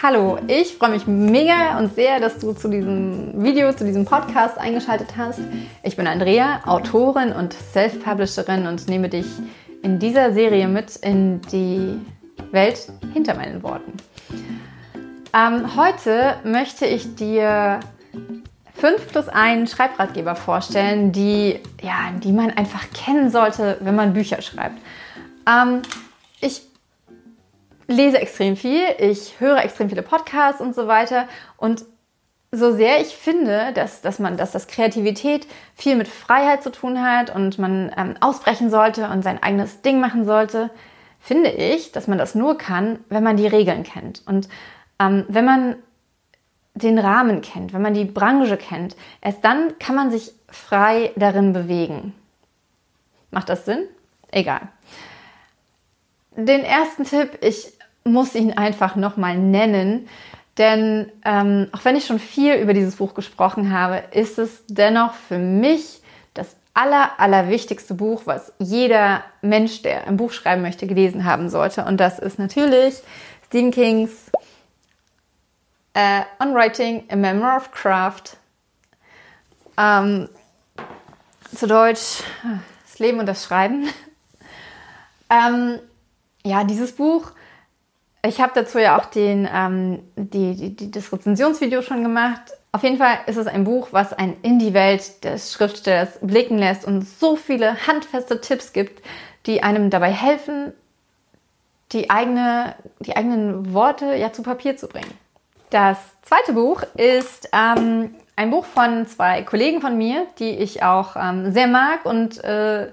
Hallo, ich freue mich mega und sehr, dass du zu diesem Video, zu diesem Podcast eingeschaltet hast. Ich bin Andrea, Autorin und Self-Publisherin und nehme dich in dieser Serie mit in die Welt hinter meinen Worten. Ähm, heute möchte ich dir 5 plus 1 Schreibratgeber vorstellen, die, ja, die man einfach kennen sollte, wenn man Bücher schreibt. Ähm, ich lese extrem viel, ich höre extrem viele Podcasts und so weiter. Und so sehr ich finde, dass, dass man, dass das Kreativität viel mit Freiheit zu tun hat und man ähm, ausbrechen sollte und sein eigenes Ding machen sollte, finde ich, dass man das nur kann, wenn man die Regeln kennt. Und ähm, wenn man den Rahmen kennt, wenn man die Branche kennt, erst dann kann man sich frei darin bewegen. Macht das Sinn? Egal. Den ersten Tipp, ich muss ihn einfach nochmal nennen. Denn ähm, auch wenn ich schon viel über dieses Buch gesprochen habe, ist es dennoch für mich das aller, allerwichtigste Buch, was jeder Mensch, der ein Buch schreiben möchte, gelesen haben sollte. Und das ist natürlich Stephen Kings äh, On Writing, A Memoir of Craft. Ähm, zu Deutsch Das Leben und das Schreiben. ähm, ja, dieses Buch ich habe dazu ja auch den, ähm, die, die, die, das Rezensionsvideo schon gemacht. Auf jeden Fall ist es ein Buch, was einen in die Welt des Schriftstellers blicken lässt und so viele handfeste Tipps gibt, die einem dabei helfen, die, eigene, die eigenen Worte ja zu Papier zu bringen. Das zweite Buch ist ähm, ein Buch von zwei Kollegen von mir, die ich auch ähm, sehr mag und äh,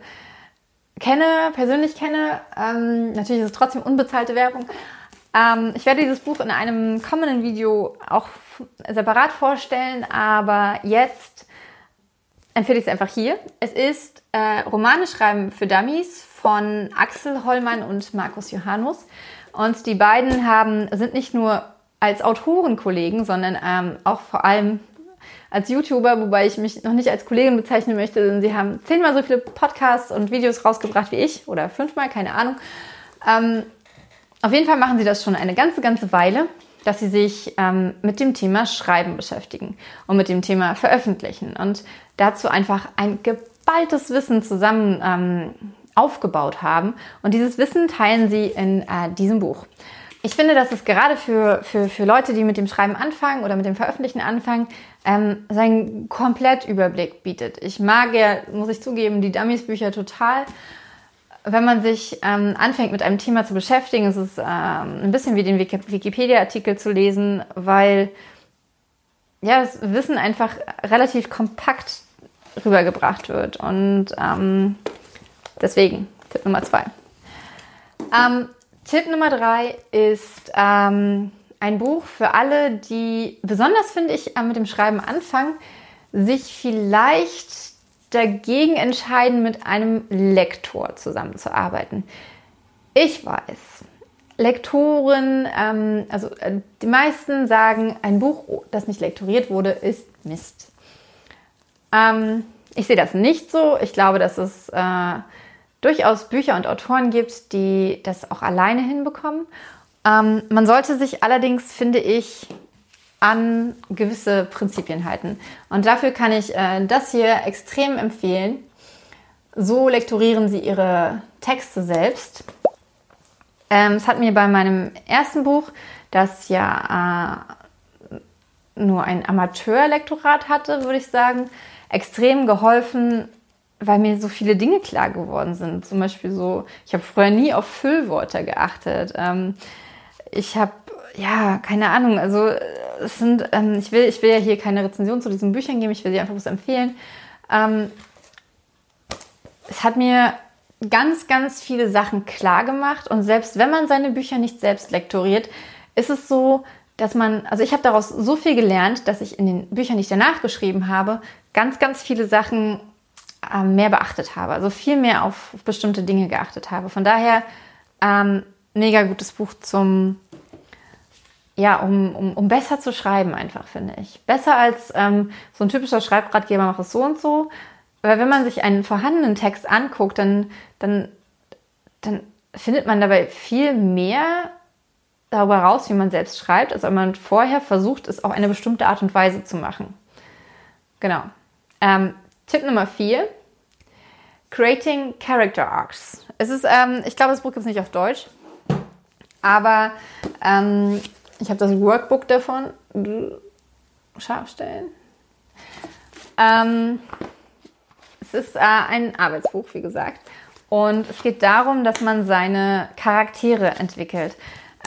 kenne, persönlich kenne. Ähm, natürlich ist es trotzdem unbezahlte Werbung, ähm, ich werde dieses Buch in einem kommenden Video auch separat vorstellen, aber jetzt empfehle ich es einfach hier. Es ist äh, Romane schreiben für Dummies von Axel Hollmann und Markus Johannes. Und die beiden haben, sind nicht nur als Autorenkollegen, sondern ähm, auch vor allem als YouTuber, wobei ich mich noch nicht als Kollegin bezeichnen möchte, denn sie haben zehnmal so viele Podcasts und Videos rausgebracht wie ich oder fünfmal, keine Ahnung. Ähm, auf jeden Fall machen sie das schon eine ganze, ganze Weile, dass sie sich ähm, mit dem Thema Schreiben beschäftigen und mit dem Thema Veröffentlichen und dazu einfach ein geballtes Wissen zusammen ähm, aufgebaut haben. Und dieses Wissen teilen sie in äh, diesem Buch. Ich finde, dass es gerade für, für, für Leute, die mit dem Schreiben anfangen oder mit dem Veröffentlichen anfangen, ähm, seinen Komplettüberblick bietet. Ich mag ja, muss ich zugeben, die Dummies-Bücher total wenn man sich ähm, anfängt mit einem Thema zu beschäftigen, ist es ähm, ein bisschen wie den Wikipedia-Artikel zu lesen, weil ja, das Wissen einfach relativ kompakt rübergebracht wird. Und ähm, deswegen Tipp Nummer zwei. Ähm, Tipp Nummer drei ist ähm, ein Buch für alle, die besonders, finde ich, äh, mit dem Schreiben anfangen, sich vielleicht dagegen entscheiden, mit einem Lektor zusammenzuarbeiten. Ich weiß, Lektoren, ähm, also äh, die meisten sagen, ein Buch, das nicht lektoriert wurde, ist Mist. Ähm, ich sehe das nicht so. Ich glaube, dass es äh, durchaus Bücher und Autoren gibt, die das auch alleine hinbekommen. Ähm, man sollte sich allerdings, finde ich, an gewisse Prinzipien halten. Und dafür kann ich äh, das hier extrem empfehlen. So lektorieren Sie Ihre Texte selbst. Ähm, es hat mir bei meinem ersten Buch, das ja äh, nur ein Amateurlektorat hatte, würde ich sagen, extrem geholfen, weil mir so viele Dinge klar geworden sind. Zum Beispiel so, ich habe früher nie auf Füllwörter geachtet. Ähm, ich habe ja, keine Ahnung. Also es sind, ähm, ich will, ich will ja hier keine Rezension zu diesen Büchern geben, ich will sie einfach bloß empfehlen. Ähm, es hat mir ganz, ganz viele Sachen klar gemacht und selbst wenn man seine Bücher nicht selbst lektoriert, ist es so, dass man, also ich habe daraus so viel gelernt, dass ich in den Büchern, die ich danach geschrieben habe, ganz, ganz viele Sachen äh, mehr beachtet habe, also viel mehr auf, bestimmte Dinge geachtet habe. Von daher ähm, mega gutes Buch zum ja, um, um, um besser zu schreiben einfach, finde ich. Besser als ähm, so ein typischer Schreibratgeber macht es so und so. Weil wenn man sich einen vorhandenen Text anguckt, dann, dann, dann findet man dabei viel mehr darüber raus, wie man selbst schreibt, als ob man vorher versucht, es auf eine bestimmte Art und Weise zu machen. Genau. Ähm, Tipp Nummer 4. Creating Character Arcs. Es ist, ähm, ich glaube, das Buch gibt es nicht auf Deutsch, aber ähm, ich habe das Workbook davon. Scharf stellen. Ähm, es ist äh, ein Arbeitsbuch, wie gesagt. Und es geht darum, dass man seine Charaktere entwickelt.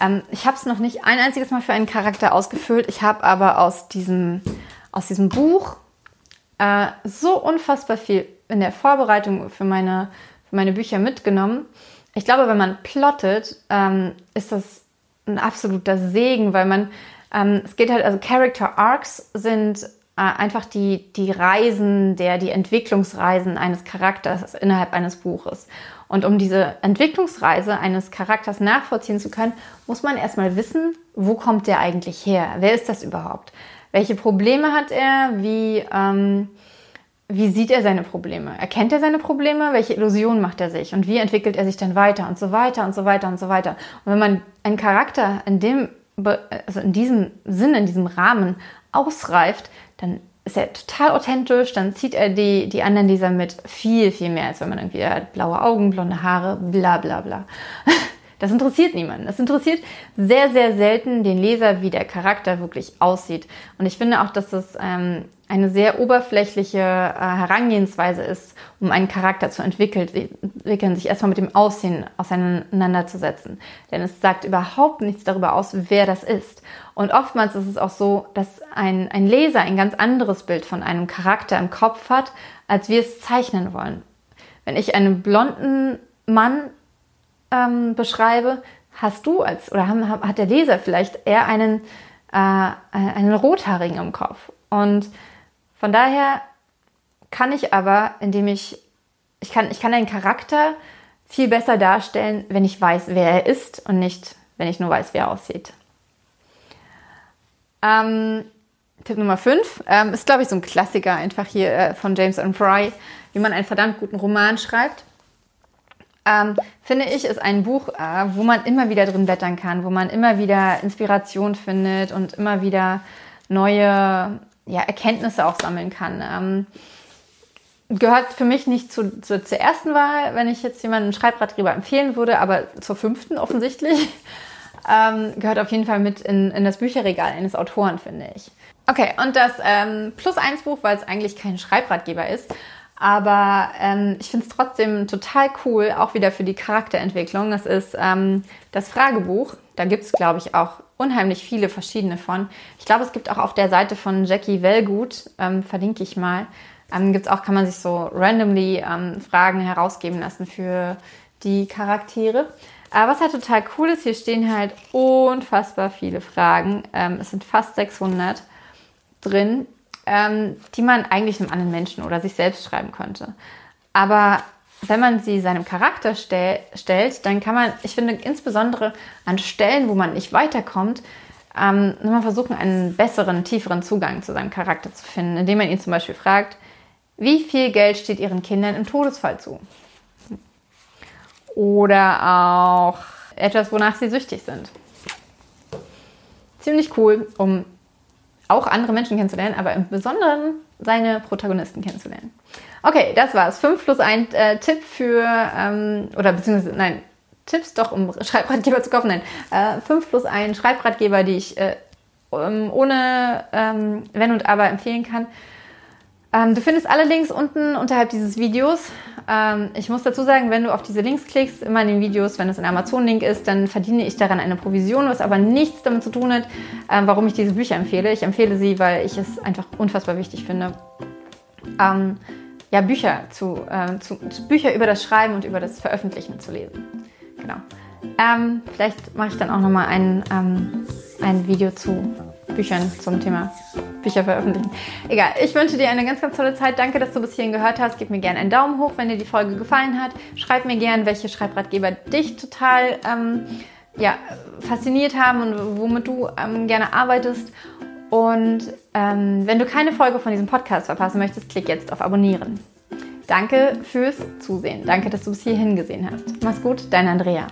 Ähm, ich habe es noch nicht ein einziges Mal für einen Charakter ausgefüllt. Ich habe aber aus diesem, aus diesem Buch äh, so unfassbar viel in der Vorbereitung für meine, für meine Bücher mitgenommen. Ich glaube, wenn man plottet, ähm, ist das ein absoluter Segen, weil man, ähm, es geht halt, also Character Arcs sind äh, einfach die, die Reisen, der, die Entwicklungsreisen eines Charakters innerhalb eines Buches. Und um diese Entwicklungsreise eines Charakters nachvollziehen zu können, muss man erstmal wissen, wo kommt der eigentlich her? Wer ist das überhaupt? Welche Probleme hat er? Wie, ähm, wie sieht er seine Probleme? Erkennt er seine Probleme? Welche Illusionen macht er sich? Und wie entwickelt er sich dann weiter und so weiter und so weiter und so weiter? Und wenn man einen Charakter in dem, also in diesem Sinn, in diesem Rahmen ausreift, dann ist er total authentisch, dann zieht er die, die anderen Leser mit viel, viel mehr, als wenn man irgendwie hat blaue Augen, blonde Haare, bla bla bla. Das interessiert niemanden. Es interessiert sehr, sehr selten den Leser, wie der Charakter wirklich aussieht. Und ich finde auch, dass das ähm, eine sehr oberflächliche äh, Herangehensweise ist, um einen Charakter zu entwickeln, sich erstmal mit dem Aussehen auseinanderzusetzen. Denn es sagt überhaupt nichts darüber aus, wer das ist. Und oftmals ist es auch so, dass ein, ein Leser ein ganz anderes Bild von einem Charakter im Kopf hat, als wir es zeichnen wollen. Wenn ich einen blonden Mann ähm, beschreibe, hast du als oder hat der Leser vielleicht eher einen, äh, einen rothaarigen im Kopf. Und von daher kann ich aber, indem ich, ich kann, ich kann einen Charakter viel besser darstellen, wenn ich weiß, wer er ist und nicht, wenn ich nur weiß, wie er aussieht. Ähm, Tipp Nummer 5 ähm, ist, glaube ich, so ein Klassiker einfach hier äh, von James and Fry, wie man einen verdammt guten Roman schreibt. Ähm, finde ich, ist ein Buch, äh, wo man immer wieder drin blättern kann, wo man immer wieder Inspiration findet und immer wieder neue ja, Erkenntnisse auch sammeln kann. Ähm, gehört für mich nicht zu, zu, zur ersten Wahl, wenn ich jetzt jemanden Schreibratgeber empfehlen würde, aber zur fünften offensichtlich. Ähm, gehört auf jeden Fall mit in, in, das Bücherregal eines Autoren, finde ich. Okay, und das ähm, Plus 1 Buch, weil es eigentlich kein Schreibratgeber ist, aber ähm, ich finde es trotzdem total cool, auch wieder für die Charakterentwicklung. Das ist ähm, das Fragebuch. Da gibt es, glaube ich, auch unheimlich viele verschiedene von. Ich glaube, es gibt auch auf der Seite von Jackie Wellgut, ähm, verlinke ich mal, ähm, gibt's auch, kann man sich so randomly ähm, Fragen herausgeben lassen für die Charaktere. Aber was halt total cool ist, hier stehen halt unfassbar viele Fragen. Ähm, es sind fast 600 drin, ähm, die man eigentlich einem anderen Menschen oder sich selbst schreiben könnte. Aber wenn man sie seinem Charakter stell, stellt, dann kann man, ich finde, insbesondere an Stellen, wo man nicht weiterkommt, ähm, mal versuchen, einen besseren, tieferen Zugang zu seinem Charakter zu finden, indem man ihn zum Beispiel fragt, wie viel Geld steht Ihren Kindern im Todesfall zu? Oder auch etwas, wonach sie süchtig sind. Ziemlich cool, um auch andere Menschen kennenzulernen, aber im Besonderen seine Protagonisten kennenzulernen. Okay, das war's. 5 plus ein äh, Tipp für, ähm, oder beziehungsweise, nein, Tipps doch, um Schreibratgeber zu kaufen. Nein, äh, 5 plus ein Schreibratgeber, die ich äh, ohne ähm, Wenn und Aber empfehlen kann. Ähm, du findest alle Links unten unterhalb dieses Videos. Ähm, ich muss dazu sagen, wenn du auf diese Links klickst, immer in den Videos, wenn es ein Amazon-Link ist, dann verdiene ich daran eine Provision, was aber nichts damit zu tun hat, ähm, warum ich diese Bücher empfehle. Ich empfehle sie, weil ich es einfach unfassbar wichtig finde, ähm, ja, Bücher zu, äh, zu, zu, Bücher über das Schreiben und über das Veröffentlichen zu lesen. Genau. Ähm, vielleicht mache ich dann auch nochmal ein, ähm, ein Video zu Büchern zum Thema Bücher veröffentlichen. Egal, ich wünsche dir eine ganz, ganz tolle Zeit. Danke, dass du bis hierhin gehört hast. Gib mir gerne einen Daumen hoch, wenn dir die Folge gefallen hat. Schreib mir gerne, welche Schreibratgeber dich total ähm, ja, fasziniert haben und womit du ähm, gerne arbeitest. Und ähm, wenn du keine Folge von diesem Podcast verpassen möchtest, klick jetzt auf Abonnieren. Danke fürs Zusehen. Danke, dass du bis hierhin gesehen hast. Mach's gut, dein Andrea.